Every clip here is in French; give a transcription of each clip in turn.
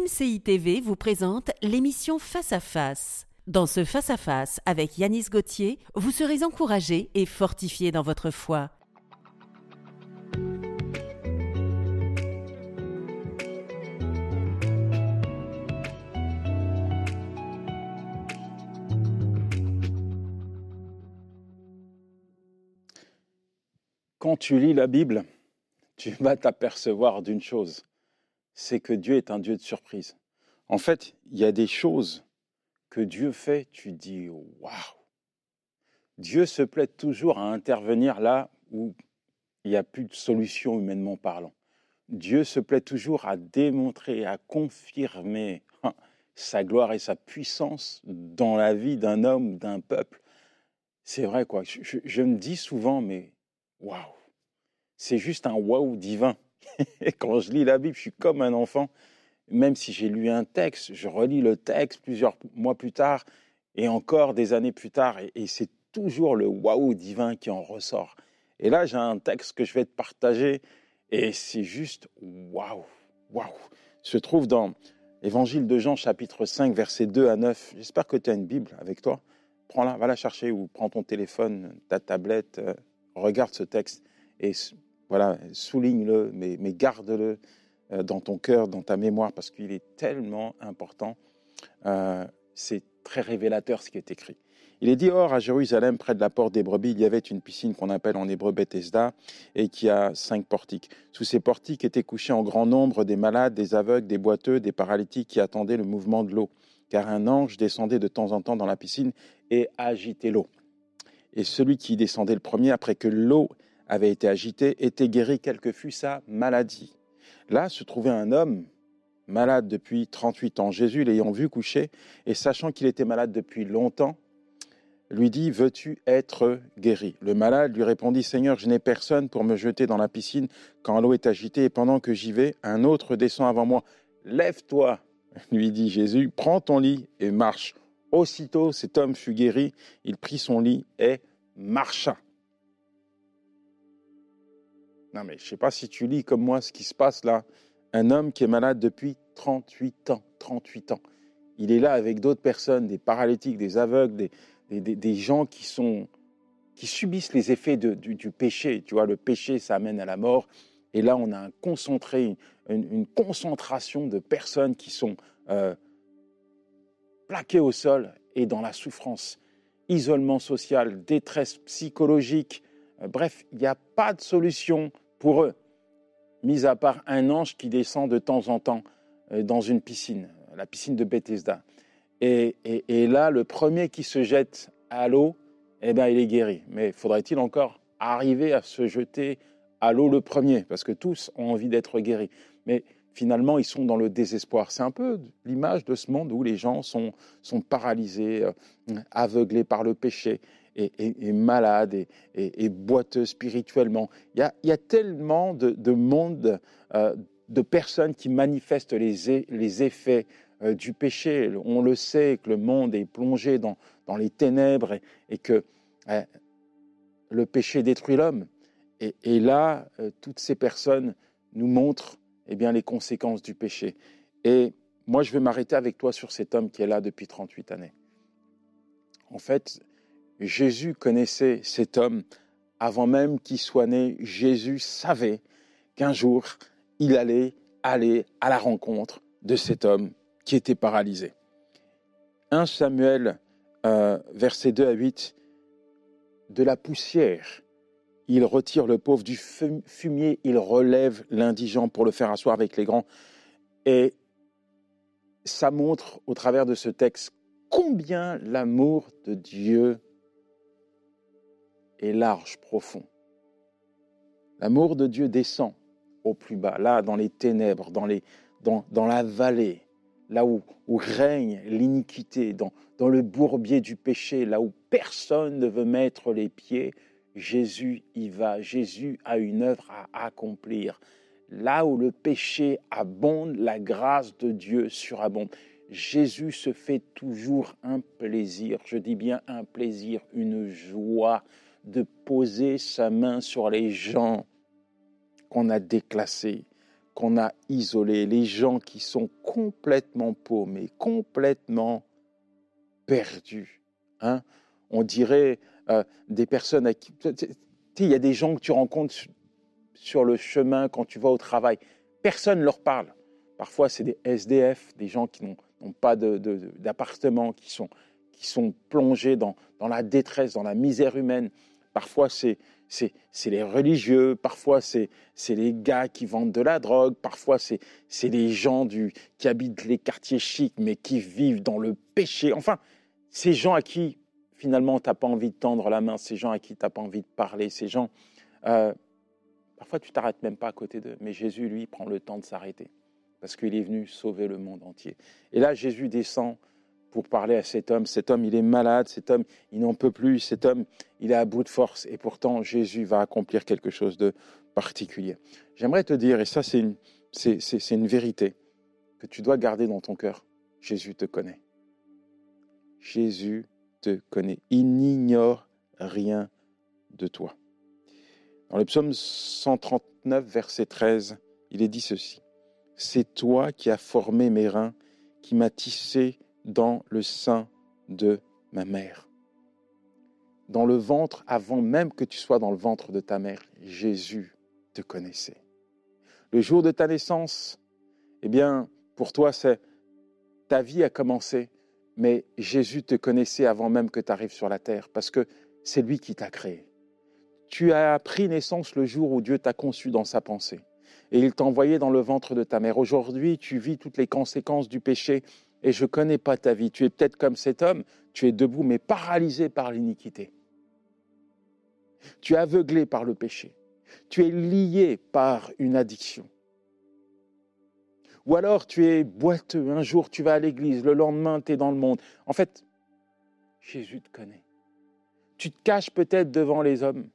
MCI TV vous présente l'émission Face à Face. Dans ce Face à Face avec Yanis Gauthier, vous serez encouragé et fortifié dans votre foi. Quand tu lis la Bible, tu vas t'apercevoir d'une chose, c'est que Dieu est un Dieu de surprise. En fait, il y a des choses que Dieu fait, tu dis waouh. Dieu se plaît toujours à intervenir là où il n'y a plus de solution humainement parlant. Dieu se plaît toujours à démontrer, à confirmer hein, sa gloire et sa puissance dans la vie d'un homme d'un peuple. C'est vrai, quoi. Je, je me dis souvent, mais waouh, c'est juste un waouh divin. Et quand je lis la Bible, je suis comme un enfant. Même si j'ai lu un texte, je relis le texte plusieurs mois plus tard et encore des années plus tard. Et, c'est toujours le waouh divin qui en ressort. Et là, j'ai un texte que je vais te partager et c'est juste waouh, waouh. Se trouve dans Évangile de Jean, chapitre 5, versets 2 à 9. J'espère que tu as une Bible avec toi. Prends-la, va la chercher ou prends ton téléphone, ta tablette, euh, regarde ce texte et voilà, souligne-le, mais, garde-le euh, dans ton cœur, dans ta mémoire, parce qu'il est tellement important. Euh, c'est très révélateur ce qui est écrit. Il est dit, or, à Jérusalem, près de la porte des brebis, il y avait une piscine qu'on appelle en hébreu Bethesda et qui a cinq portiques. Sous ces portiques étaient couchés en grand nombre des malades, des aveugles, des boiteux, des paralytiques qui attendaient le mouvement de l'eau. Car un ange descendait de temps en temps dans la piscine et agitait l'eau. Et celui qui descendait le premier, après que l'eau avait été agité, était guéri, quelle que fût sa maladie. Là se trouvait un homme malade depuis 38 ans. Jésus, l'ayant vu coucher et sachant qu'il était malade depuis longtemps, lui dit, veux-tu être guéri? Le malade lui répondit, Seigneur, je n'ai personne pour me jeter dans la piscine quand l'eau est agitée, et pendant que j'y vais, un autre descend avant moi. Lève-toi, lui dit Jésus, prends ton lit et marche. Aussitôt cet homme fut guéri, il prit son lit et marcha. Non, mais je ne sais pas si tu lis comme moi ce qui se passe là. Un homme qui est malade depuis 38 ans. 38 ans. Il est là avec d'autres personnes, des paralytiques, des aveugles, des, des, gens qui, sont, qui subissent les effets du, péché. Tu vois, le péché, ça amène à la mort. Et là, on a un concentré, une, concentration de personnes qui sont euh, plaquées au sol et dans la souffrance. Isolement social, détresse psychologique, bref, il n'y a pas de solution pour eux, mis à part un ange qui descend de temps en temps euh, dans une piscine, la piscine de Bethesda. Et, là, le premier qui se jette à l'eau, eh ben, il est guéri. Mais faudrait-il encore arriver à se jeter à l'eau le premier? Parce que tous ont envie d'être guéris. Mais finalement, ils sont dans le désespoir. C'est un peu l'image de ce monde où les gens sont, sont paralysés, euh, aveuglés par le péché et, malade et, boiteux spirituellement. Il y a, tellement de, de monde, euh, de personnes qui manifestent les, effets euh, du péché. On le sait que le monde est plongé dans, dans les ténèbres et, que euh, le péché détruit l'homme. Et, là, toutes ces personnes nous montrent eh bien, les conséquences du péché. Et moi, je vais m'arrêter avec toi sur cet homme qui est là depuis 38 années. En fait, Jésus connaissait cet homme avant même qu'il soit né. Jésus savait qu'un jour, il allait aller à la rencontre de cet homme qui était paralysé. 1 Samuel, euh, verset 2 à 8, de la poussière, il retire le pauvre du fumier, il relève l'indigent pour le faire asseoir avec les grands. Et ça montre au travers de ce texte combien l'amour de Dieu est large, profond. L'amour de Dieu descend au plus bas, là, dans les ténèbres, dans, les, dans, dans la vallée, là où, où règne l'iniquité, dans, dans le bourbier du péché, là où personne ne veut mettre les pieds, Jésus y va. Jésus a une œuvre à accomplir. Là où le péché abonde, la grâce de Dieu surabonde. Jésus se fait toujours un plaisir, je dis bien un plaisir, une joie de poser sa main sur les gens qu'on a déclassés, qu'on a isolés, les gens qui sont complètement paumés, complètement perdus. Hein On dirait euh, des personnes à qui... Il y a des gens que tu rencontres sur le chemin quand tu vas au travail. Personne ne leur parle. Parfois, c'est des SDF, des gens qui n'ont pas d'appartement, qui, sont, qui sont plongés dans, dans la détresse, dans la misère humaine. Parfois, c'est les religieux, parfois c'est les gars qui vendent de la drogue, parfois c'est les gens du, qui habitent les quartiers chics mais qui vivent dans le péché. Enfin, ces gens à qui finalement tu n'as pas envie de tendre la main, ces gens à qui tu n'as pas envie de parler, ces gens, euh, parfois tu t'arrêtes même pas à côté d'eux, mais Jésus, lui, prend le temps de s'arrêter parce qu'il est venu sauver le monde entier. Et là, Jésus descend pour parler à cet homme. Cet homme, il est malade, cet homme, il n'en peut plus, cet homme, il est à bout de force. Et pourtant, Jésus va accomplir quelque chose de particulier. J'aimerais te dire, et ça c'est une, c'est, une vérité, que tu dois garder dans ton cœur. Jésus te connaît. Jésus te connaît. Il n'ignore rien de toi. Dans le psaume 139, verset 13, il est dit ceci. C'est toi qui as formé mes reins, qui m'as tissé dans le sein de ma mère. Dans le ventre, avant même que tu sois dans le ventre de ta mère, Jésus te connaissait. Le jour de ta naissance, eh bien, pour toi, c'est ta vie a commencé, mais Jésus te connaissait avant même que tu arrives sur la terre, parce que c'est lui qui t'a créé. Tu as pris naissance le jour où Dieu t'a conçu dans sa pensée, et il t'a envoyé dans le ventre de ta mère. Aujourd'hui, tu vis toutes les conséquences du péché et je ne connais pas ta vie. Tu es peut-être comme cet homme, tu es debout mais paralysé par l'iniquité. Tu es aveuglé par le péché. Tu es lié par une addiction. Ou alors tu es boiteux, un jour tu vas à l'église, le lendemain tu es dans le monde. En fait, Jésus te connaît. Tu te caches peut-être devant les hommes,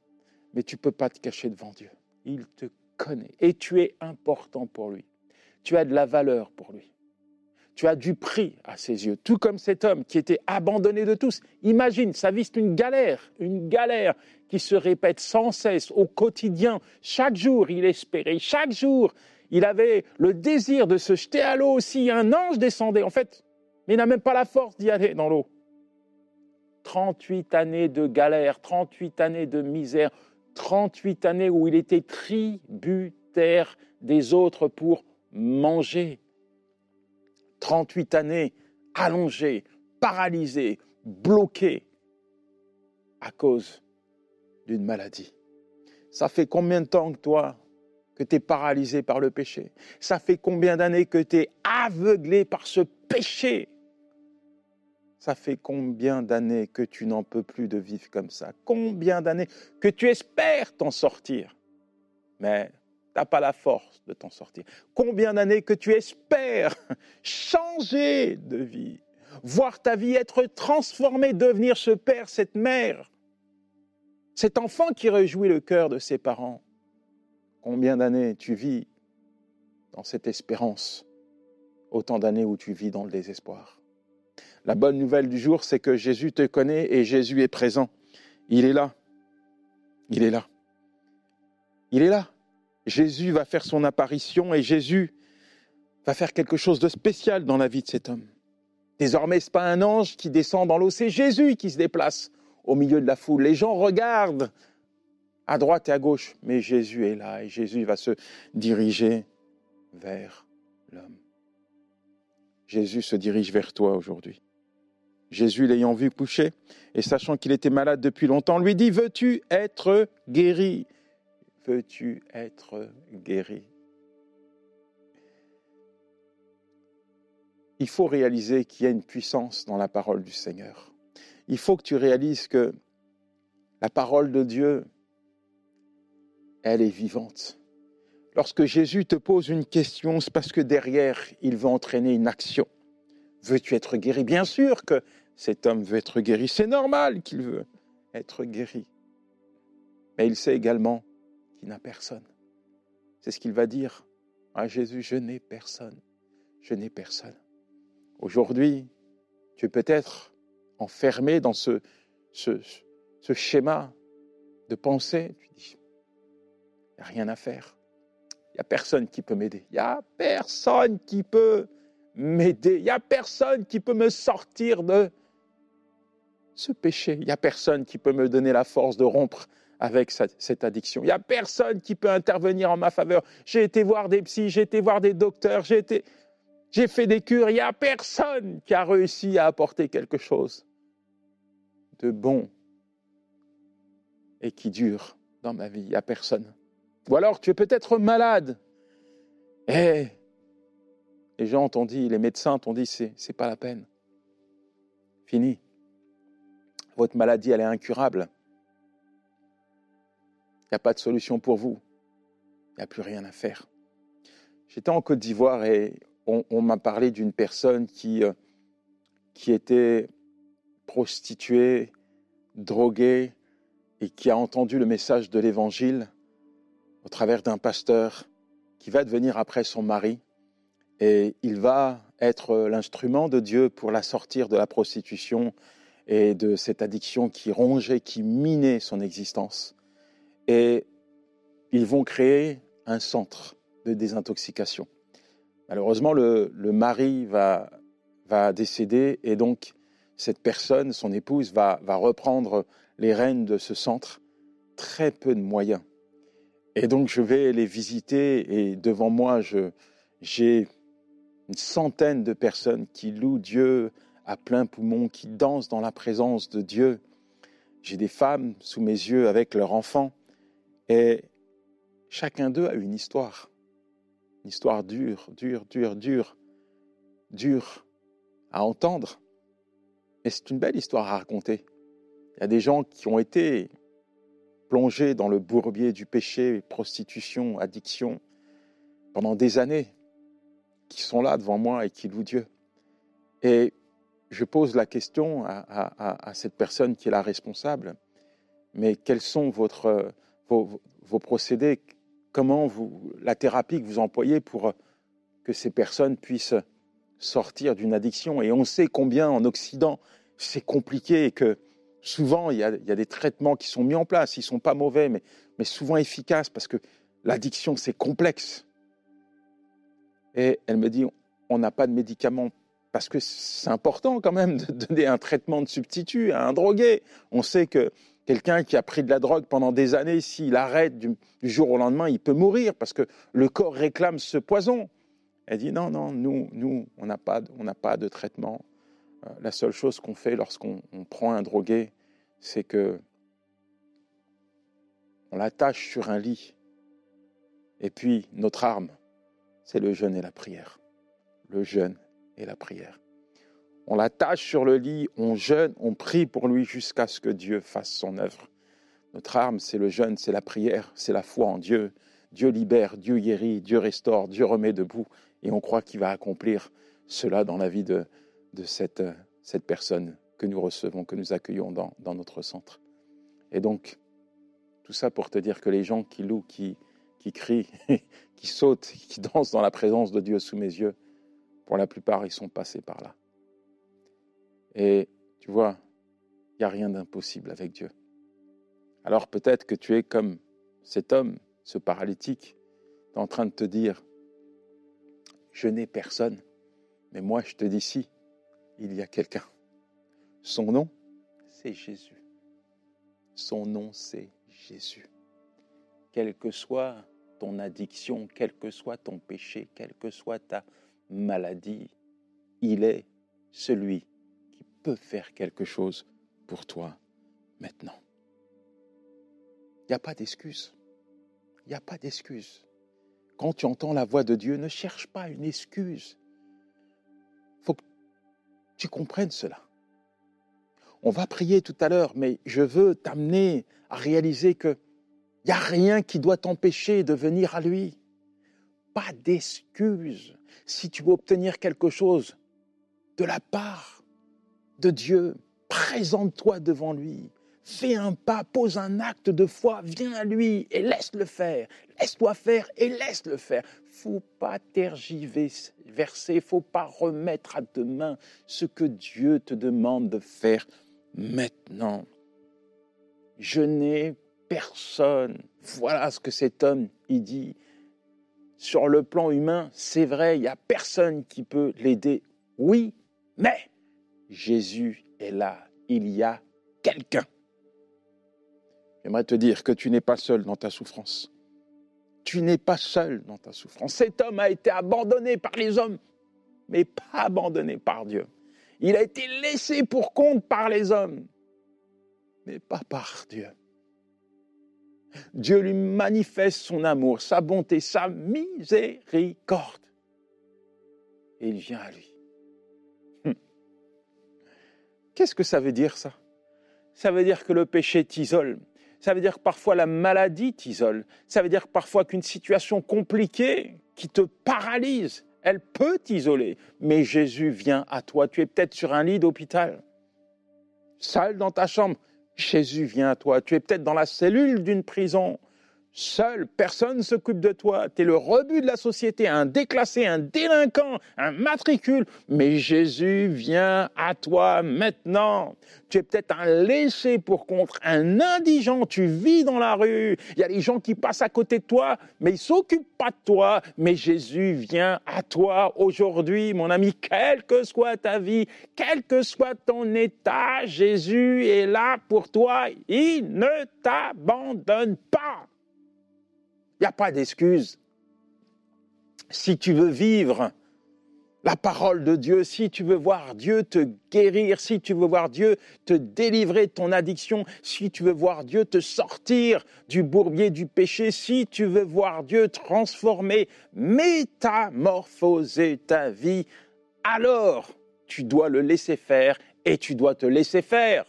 mais tu ne peux pas te cacher devant Dieu. Il te connaît et tu es important pour lui. Tu as de la valeur pour lui tu as du prix à ses yeux, tout comme cet homme qui était abandonné de tous. Imagine, sa vie une galère, une galère qui se répète sans cesse au quotidien. Chaque jour, il espérait, chaque jour, il avait le désir de se jeter à l'eau aussi. Un ange descendait, en fait, mais il n'a même pas la force d'y aller dans l'eau. 38 années de galère, 38 années de misère, 38 années où il était tributaire des autres pour manger. 38 années allongé, paralysé, bloqué à cause d'une maladie. Ça fait combien de temps que toi, que tu es paralysé par le péché? Ça fait combien d'années que tu es aveuglé par ce péché? Ça fait combien d'années que tu n'en peux plus de vivre comme ça? Combien d'années que tu espères t'en sortir? Mais tu n'as pas la force de t'en sortir. Combien d'années que tu espères changer de vie, voir ta vie être transformée, devenir ce père, cette mère, cet enfant qui réjouit le cœur de ses parents? Combien d'années tu vis dans cette espérance, autant d'années où tu vis dans le désespoir. La bonne nouvelle du jour, c'est que Jésus te connaît et Jésus est présent. Il est là. Il est là. Il est là. Jésus va faire son apparition et Jésus va faire quelque chose de spécial dans la vie de cet homme. Désormais, ce n'est pas un ange qui descend dans l'eau, c'est Jésus qui se déplace au milieu de la foule. Les gens regardent à droite et à gauche, mais Jésus est là et Jésus va se diriger vers l'homme. Jésus se dirige vers toi aujourd'hui. Jésus, l'ayant vu coucher et sachant qu'il était malade depuis longtemps, lui dit, veux-tu être guéri? Peux-tu être guéri? Il faut réaliser qu'il y a une puissance dans la parole du Seigneur. Il faut que tu réalises que la parole de Dieu, elle est vivante. Lorsque Jésus te pose une question, c'est parce que derrière, il veut entraîner une action. Veux-tu être guéri? Bien sûr que cet homme veut être guéri. C'est normal qu'il veut être guéri. Mais il sait également n'a personne. C'est ce qu'il va dire à Jésus, je n'ai personne, je n'ai personne. Aujourd'hui, tu es peut-être enfermé dans ce, ce, ce, schéma de pensée. Tu dis, il n'y a rien à faire. il n'y a personne qui peut m'aider. Il n'y a personne qui peut m'aider. Il n'y a personne qui peut me sortir de ce péché. Il n'y a personne qui peut me donner la force de rompre avec cette addiction. Il n'y a personne qui peut intervenir en ma faveur. J'ai été voir des psys, j'ai été voir des docteurs, j'ai fait des cures. Il n'y a personne qui a réussi à apporter quelque chose de bon et qui dure dans ma vie. Il n'y a personne. Ou alors tu es peut-être malade. Et les gens t'ont dit, les médecins t'ont dit, c'est, c'est pas la peine. Fini. Votre maladie, elle est incurable. Il n'y a pas de solution pour vous. Il n'y a plus rien à faire. J'étais en Côte d'Ivoire et on, m'a parlé d'une personne qui, euh, qui était prostituée, droguée, et qui a entendu le message de l'Évangile au travers d'un pasteur qui va devenir après son mari. Et il va être l'instrument de Dieu pour la sortir de la prostitution et de cette addiction qui rongeait, qui minait son existence. Et ils vont créer un centre de désintoxication. Malheureusement, le, mari va, décéder et donc cette personne, son épouse, va, va reprendre les rênes de ce centre. Très peu de moyens. Et donc je vais les visiter et devant moi, j'ai une centaine de personnes qui louent Dieu à plein poumon, qui dansent dans la présence de Dieu. J'ai des femmes sous mes yeux avec leurs enfants et chacun d'eux a une histoire. Une histoire dure, dure, dure, dure, dure à entendre. Mais c'est une belle histoire à raconter. Il y a des gens qui ont été plongés dans le bourbier du péché, prostitution, addiction, pendant des années, qui sont là devant moi et qui louent Dieu. Et je pose la question à, cette personne qui est la responsable, mais quels sont votre, vos, vos, procédés Comment vous, la thérapie que vous employez pour que ces personnes puissent sortir d'une addiction Et on sait combien en Occident c'est compliqué et que souvent, il y, a, des traitements qui sont mis en place. Ils sont pas mauvais, mais, mais souvent efficaces parce que l'addiction, c'est complexe. Et elle me dit, on n'a pas de médicaments parce que c'est important quand même de donner un traitement de substitut à un drogué. On sait que quelqu'un qui a pris de la drogue pendant des années, s'il arrête du, jour au lendemain, il peut mourir parce que le corps réclame ce poison. Elle dit non, non, nous, on n'a pas, pas de traitement. Euh, la seule chose qu'on fait lorsqu'on prend un drogué, c'est que on l'attache sur un lit. Et puis notre arme, c'est le jeûne et la prière. Le jeûne et la prière. On l'attache sur le lit, on jeûne, on prie pour lui jusqu'à ce que Dieu fasse son œuvre. Notre arme, c'est le jeûne, c'est la prière, c'est la foi en Dieu. Dieu libère, Dieu guérit, Dieu restaure, Dieu remet debout. Et on croit qu'il va accomplir cela dans la vie de, cette personne que nous recevons, que nous accueillons dans, notre centre. Et donc, tout ça pour te dire que les gens qui louent, qui, qui crient, qui sautent, qui dansent dans la présence de Dieu sous mes yeux, pour la plupart, ils sont passés par là. Et tu vois, il n'y a rien d'impossible avec Dieu. Alors peut-être que tu es comme cet homme, ce paralytique, en train de te dire, je n'ai personne, mais moi je te dis si, il y a quelqu'un. Son nom, c'est Jésus. Son nom, c'est Jésus. Quelle que soit ton addiction, quel que soit ton péché, quelle que soit ta maladie, il est celui peut faire quelque chose pour toi maintenant. Il n'y a pas d'excuse. Il n'y a pas d'excuse. Quand tu entends la voix de Dieu, ne cherche pas une excuse. Il faut que tu comprennes cela. On va prier tout à l'heure, mais je veux t'amener à réaliser qu'il n'y a rien qui doit t'empêcher de venir à lui. Pas d'excuse. Si tu veux obtenir quelque chose de la part de Dieu, présente-toi devant lui. Fais un pas, pose un acte de foi, viens à lui et laisse-le faire. Laisse-toi faire et laisse-le faire. Faut pas tergiverser, faut pas remettre à demain ce que Dieu te demande de faire maintenant. Je n'ai personne. Voilà ce que cet homme, il dit. sur le plan humain, c'est vrai, il n'y a personne qui peut l'aider. Oui, mais Jésus est là. Il y a quelqu'un. J'aimerais te dire que tu n'es pas seul dans ta souffrance. Tu n'es pas seul dans ta souffrance. Cet homme a été abandonné par les hommes, mais pas abandonné par Dieu. Il a été laissé pour compte par les hommes, mais pas par Dieu. Dieu lui manifeste son amour, sa bonté, sa miséricorde. Et il vient à lui. Qu'est-ce que ça veut dire ça? Ça veut dire que le péché t'isole. Ça veut dire que parfois la maladie t'isole. Ça veut dire parfois qu'une situation compliquée qui te paralyse, elle peut t'isoler. Mais Jésus vient à toi. Tu es peut-être sur un lit d'hôpital, seul dans ta chambre. Jésus vient à toi. Tu es peut-être dans la cellule d'une prison. Seul, personne ne s'occupe de toi. Tu es le rebut de la société, un déclassé, un délinquant, un matricule. Mais Jésus vient à toi maintenant. Tu es peut-être un laissé pour contre, un indigent. Tu vis dans la rue. Il y a des gens qui passent à côté de toi, mais ils s'occupent pas de toi. Mais Jésus vient à toi aujourd'hui, mon ami, quelle que soit ta vie, quel que soit ton état, Jésus est là pour toi. Il ne t'abandonne pas. Il n'y a pas d'excuse. Si tu veux vivre la parole de Dieu, si tu veux voir Dieu te guérir, si tu veux voir Dieu te délivrer de ton addiction, si tu veux voir Dieu te sortir du bourbier du péché, si tu veux voir Dieu transformer, métamorphoser ta vie, alors tu dois le laisser faire et tu dois te laisser faire.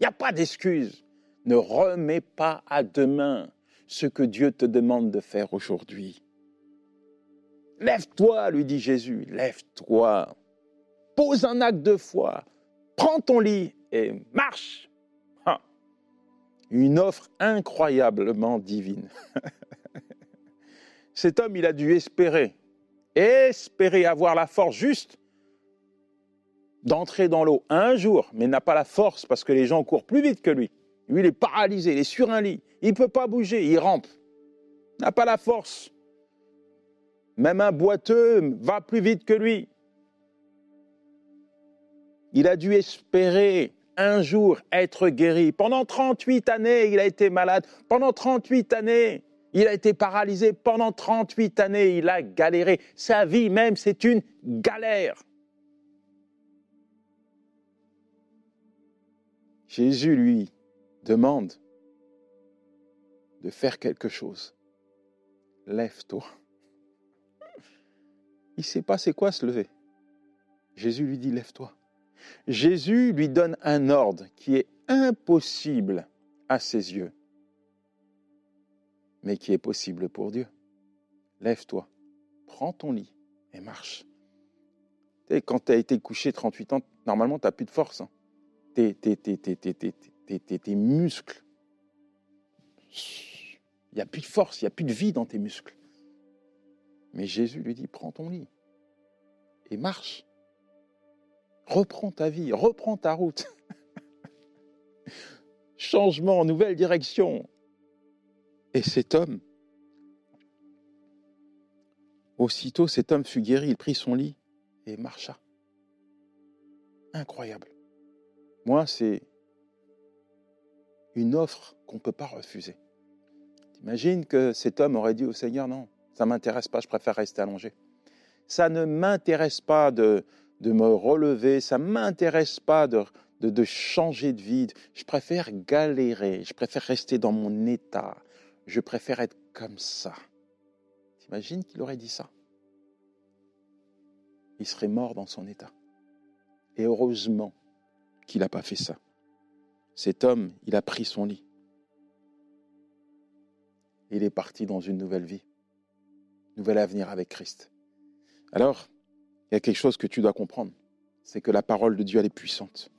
Il n'y a pas d'excuse. Ne remets pas à demain ce que Dieu te demande de faire aujourd'hui. Lève-toi, lui dit Jésus, lève-toi. Pose un acte de foi. Prends ton lit et marche. Une offre incroyablement divine. Cet homme, il a dû espérer, espérer avoir la force juste d'entrer dans l'eau un jour, mais n'a pas la force parce que les gens courent plus vite que lui. Lui, il est paralysé, il est sur un lit. Il ne peut pas bouger, il rampe. Il n'a pas la force. Même un boiteux va plus vite que lui. Il a dû espérer un jour être guéri. Pendant 38 années, il a été malade. Pendant 38 années, il a été paralysé. Pendant 38 années, il a galéré. Sa vie même, c'est une galère. Jésus, lui, demande de faire quelque chose. Lève-toi. Il ne sait pas c'est quoi se lever. Jésus lui dit, lève-toi. Jésus lui donne un ordre qui est impossible à ses yeux, mais qui est possible pour Dieu. Lève-toi, prends ton lit et marche. quand tu as été couché 38 ans, normalement, tu n'as plus de force. Hein. Tes, muscles il n'y a plus de force, il n'y a plus de vie dans tes muscles. Mais Jésus lui dit, prends ton lit et marche. Reprends ta vie, reprends ta route. Changement, nouvelle direction. Et cet homme, aussitôt cet homme fut guéri, il prit son lit et marcha. Incroyable. Moi, c'est une offre qu'on ne peut pas refuser. Imagine que cet homme aurait dit au Seigneur, non, ça ne m'intéresse pas, je préfère rester allongé. Ça ne m'intéresse pas de, de me relever, ça ne m'intéresse pas de, de, de, changer de vie. Je préfère galérer, je préfère rester dans mon état, je préfère être comme ça. T'imagines qu'il aurait dit ça? Il serait mort dans son état. Et heureusement qu'il n'a pas fait ça. Cet homme, il a pris son lit il est parti dans une nouvelle vie, nouvel avenir avec Christ. Alors, il y a quelque chose que tu dois comprendre, c'est que la parole de Dieu, elle est puissante.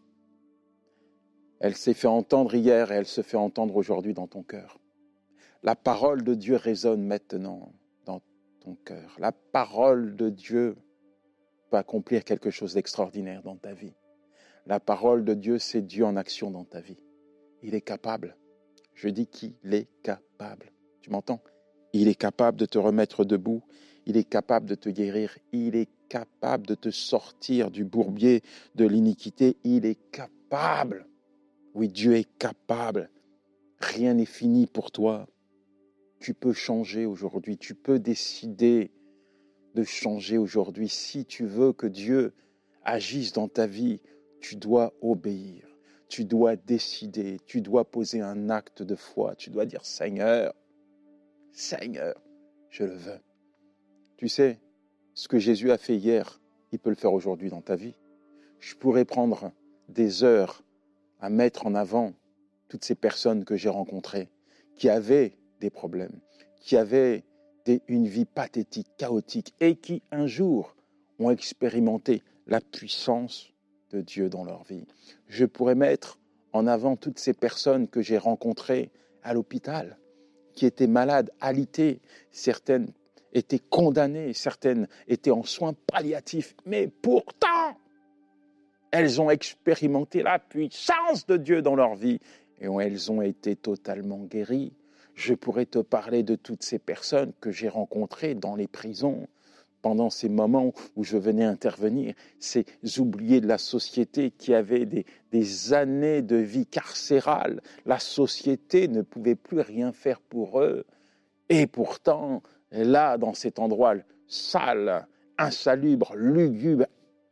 Elle s'est fait entendre hier et elle se fait entendre aujourd'hui dans ton cœur. La parole de Dieu résonne maintenant dans ton cœur. La parole de Dieu peut accomplir quelque chose d'extraordinaire dans ta vie. La parole de Dieu, c'est Dieu en action dans ta vie. Il est capable. Je dis qu'il est capable. Tu m'entends? Il est capable de te remettre debout. Il est capable de te guérir. Il est capable de te sortir du bourbier de l'iniquité. Il est capable. Oui, Dieu est capable. Rien n'est fini pour toi. Tu peux changer aujourd'hui. Tu peux décider de changer aujourd'hui. Si tu veux que Dieu agisse dans ta vie, tu dois obéir. Tu dois décider. Tu dois poser un acte de foi. Tu dois dire Seigneur, Seigneur, je le veux. Tu sais, ce que Jésus a fait hier, il peut le faire aujourd'hui dans ta vie. Je pourrais prendre des heures à mettre en avant toutes ces personnes que j'ai rencontrées, qui avaient des problèmes, qui avaient une vie pathétique, chaotique, et qui un jour ont expérimenté la puissance de Dieu dans leur vie. Je pourrais mettre en avant toutes ces personnes que j'ai rencontrées à l'hôpital, qui étaient malades, alitées, certaines étaient condamnées, certaines étaient en soins palliatifs, mais pourtant, elles ont expérimenté la puissance de Dieu dans leur vie et elles ont été totalement guéries. Je pourrais te parler de toutes ces personnes que j'ai rencontrées dans les prisons pendant ces moments où je venais intervenir, ces oubliés de la société qui avaient des, des années de vie carcérale. La société ne pouvait plus rien faire pour eux. Et pourtant, là, dans cet endroit sale, insalubre, lugubre,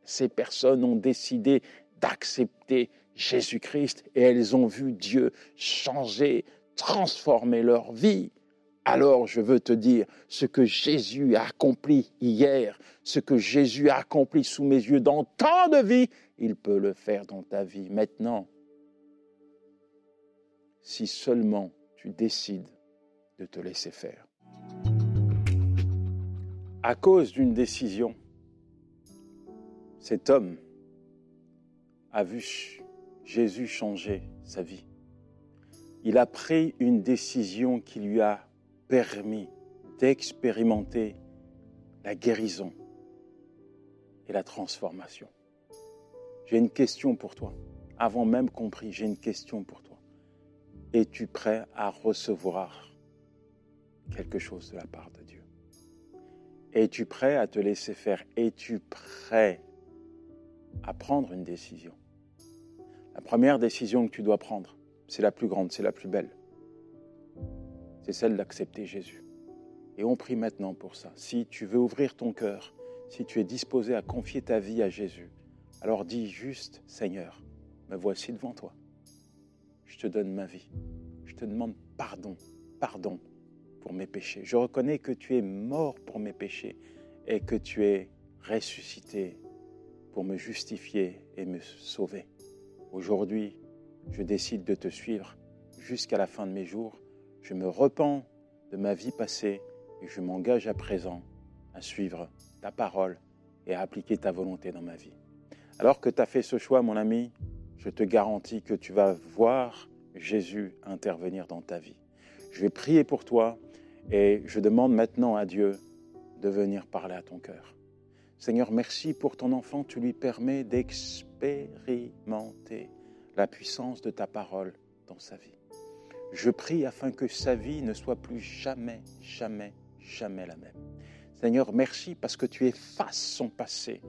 ces personnes ont décidé d'accepter Jésus-Christ et elles ont vu Dieu changer, transformer leur vie. Alors je veux te dire, ce que Jésus a accompli hier, ce que Jésus a accompli sous mes yeux dans tant de vie, il peut le faire dans ta vie maintenant. Si seulement tu décides de te laisser faire. À cause d'une décision, cet homme a vu Jésus changer sa vie. Il a pris une décision qui lui a permis d'expérimenter la guérison et la transformation. J'ai une question pour toi. Avant même compris, j'ai une question pour toi. Es-tu prêt à recevoir quelque chose de la part de Dieu? Es-tu prêt à te laisser faire? Es-tu prêt à prendre une décision? La première décision que tu dois prendre, c'est la plus grande, c'est la plus belle. C'est celle d'accepter Jésus. Et on prie maintenant pour ça. Si tu veux ouvrir ton cœur, si tu es disposé à confier ta vie à Jésus, alors dis juste, Seigneur, me voici devant toi. Je te donne ma vie. Je te demande pardon, pardon pour mes péchés. Je reconnais que tu es mort pour mes péchés et que tu es ressuscité pour me justifier et me sauver. Aujourd'hui, je décide de te suivre jusqu'à la fin de mes jours. Je me repens de ma vie passée et je m'engage à présent à suivre ta parole et à appliquer ta volonté dans ma vie. Alors que tu as fait ce choix, mon ami, je te garantis que tu vas voir Jésus intervenir dans ta vie. Je vais prier pour toi et je demande maintenant à Dieu de venir parler à ton cœur. Seigneur, merci pour ton enfant. Tu lui permets d'expérimenter la puissance de ta parole dans sa vie. Je prie afin que sa vie ne soit plus jamais, jamais, jamais la même. Seigneur, merci parce que tu effaces son passé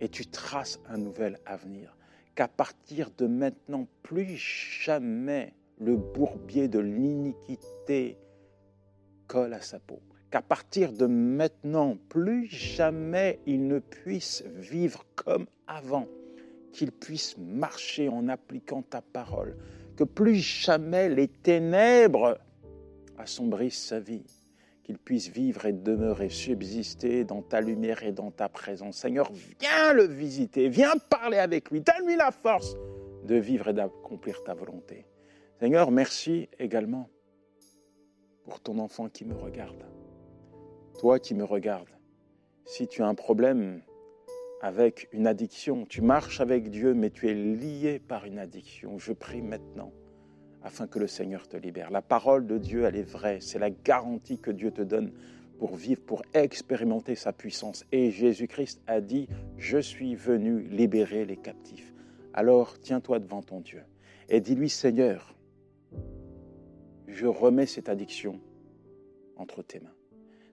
et tu traces un nouvel avenir. Qu'à partir de maintenant, plus jamais le bourbier de l'iniquité colle à sa peau qu'à partir de maintenant, plus jamais il ne puisse vivre comme avant, qu'il puisse marcher en appliquant ta parole, que plus jamais les ténèbres assombrissent sa vie, qu'il puisse vivre et demeurer, subsister dans ta lumière et dans ta présence. Seigneur, viens le visiter, viens parler avec lui, donne-lui la force de vivre et d'accomplir ta volonté. Seigneur, merci également pour ton enfant qui me regarde. Toi qui me regardes, si tu as un problème avec une addiction, tu marches avec Dieu, mais tu es lié par une addiction, je prie maintenant afin que le Seigneur te libère. La parole de Dieu, elle est vraie, c'est la garantie que Dieu te donne pour vivre, pour expérimenter sa puissance. Et Jésus-Christ a dit, je suis venu libérer les captifs. Alors tiens-toi devant ton Dieu et dis-lui, Seigneur, je remets cette addiction entre tes mains.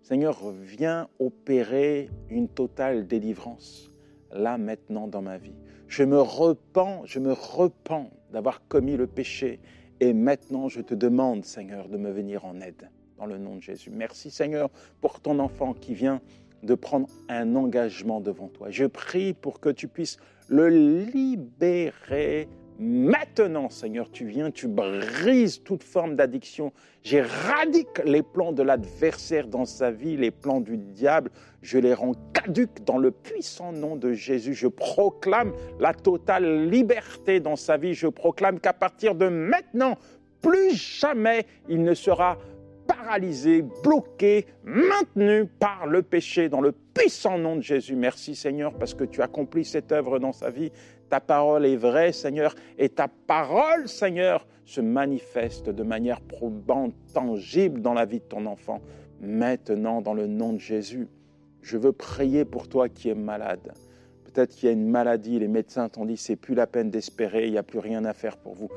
Seigneur, viens opérer une totale délivrance, là maintenant dans ma vie. Je me repens, je me repens d'avoir commis le péché et maintenant je te demande, Seigneur, de me venir en aide dans le nom de Jésus. Merci, Seigneur, pour ton enfant qui vient de prendre un engagement devant toi. Je prie pour que tu puisses le libérer Maintenant, Seigneur, tu viens, tu brises toute forme d'addiction. J'éradique les plans de l'adversaire dans sa vie, les plans du diable. Je les rends caduques dans le puissant nom de Jésus. Je proclame la totale liberté dans sa vie. Je proclame qu'à partir de maintenant, plus jamais il ne sera paralysé, bloqué, maintenu par le péché dans le puissant nom de Jésus. Merci Seigneur parce que tu accomplis cette œuvre dans sa vie. Ta parole est vraie, Seigneur, et ta parole, Seigneur, se manifeste de manière probante, tangible dans la vie de ton enfant. Maintenant, dans le nom de Jésus, je veux prier pour toi qui es malade. Peut-être qu'il y a une maladie, les médecins t'ont dit c'est plus la peine d'espérer, il n'y a plus rien à faire pour vous.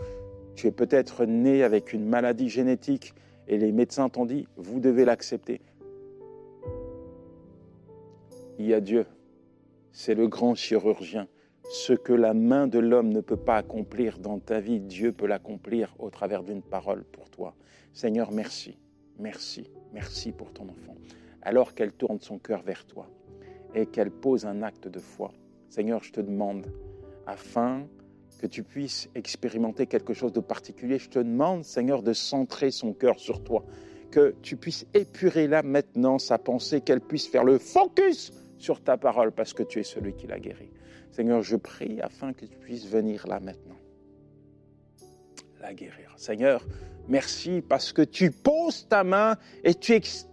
Tu es peut-être né avec une maladie génétique et les médecins t'ont dit vous devez l'accepter. Il y a Dieu, c'est le grand chirurgien. Ce que la main de l'homme ne peut pas accomplir dans ta vie, Dieu peut l'accomplir au travers d'une parole pour toi. Seigneur, merci, merci, merci pour ton enfant. Alors qu'elle tourne son cœur vers toi et qu'elle pose un acte de foi, Seigneur, je te demande, afin que tu puisses expérimenter quelque chose de particulier, je te demande, Seigneur, de centrer son cœur sur toi, que tu puisses épurer là maintenant sa pensée, qu'elle puisse faire le focus sur ta parole, parce que tu es celui qui l'a guéri. Seigneur, je prie afin que tu puisses venir là maintenant, la guérir. Seigneur, merci parce que tu poses ta main et tu extirpes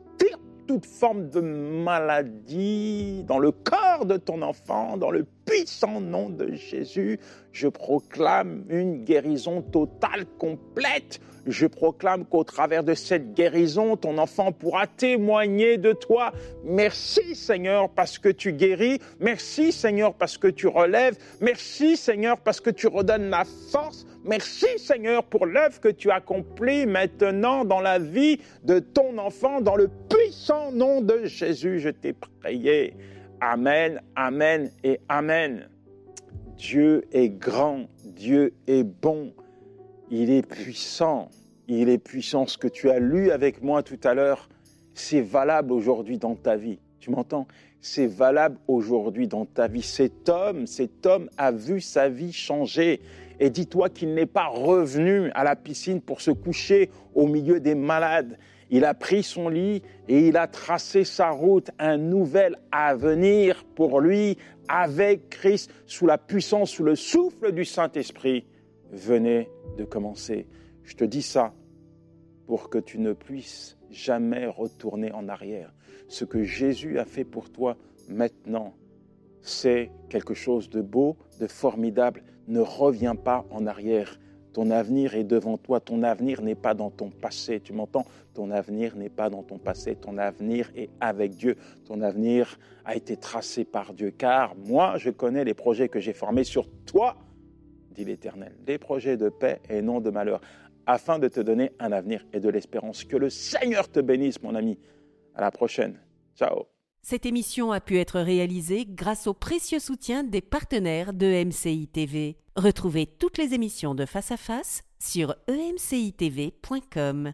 toute forme de maladie dans le corps de ton enfant, dans le puissant nom de Jésus. Je proclame une guérison totale, complète. Je proclame qu'au travers de cette guérison, ton enfant pourra témoigner de toi. Merci Seigneur parce que tu guéris. Merci Seigneur parce que tu relèves. Merci Seigneur parce que tu redonnes la force. Merci Seigneur pour l'œuvre que tu accomplis maintenant dans la vie de ton enfant, dans le puissant nom de Jésus. Je t'ai prié. Amen, Amen et Amen. Dieu est grand, Dieu est bon, il est puissant, il est puissant. Ce que tu as lu avec moi tout à l'heure, c'est valable aujourd'hui dans ta vie. Tu m'entends? C'est valable aujourd'hui dans ta vie. Cet homme, cet homme a vu sa vie changer. Et dis-toi qu'il n'est pas revenu à la piscine pour se coucher au milieu des malades. Il a pris son lit et il a tracé sa route, un nouvel avenir pour lui avec Christ, sous la puissance, sous le souffle du Saint-Esprit, venait de commencer. Je te dis ça pour que tu ne puisses jamais retourner en arrière. Ce que Jésus a fait pour toi maintenant, c'est quelque chose de beau, de formidable. Ne reviens pas en arrière. Ton avenir est devant toi. Ton avenir n'est pas dans ton passé. Tu m'entends? Ton avenir n'est pas dans ton passé. Ton avenir est avec Dieu. Ton avenir a été tracé par Dieu. Car moi, je connais les projets que j'ai formés sur toi, dit l'Éternel. Des projets de paix et non de malheur, afin de te donner un avenir et de l'espérance. Que le Seigneur te bénisse, mon ami. À la prochaine. Ciao. Cette émission a pu être réalisée grâce au précieux soutien des partenaires de MCI TV. Retrouvez toutes les émissions de Face à Face sur emcitv.com.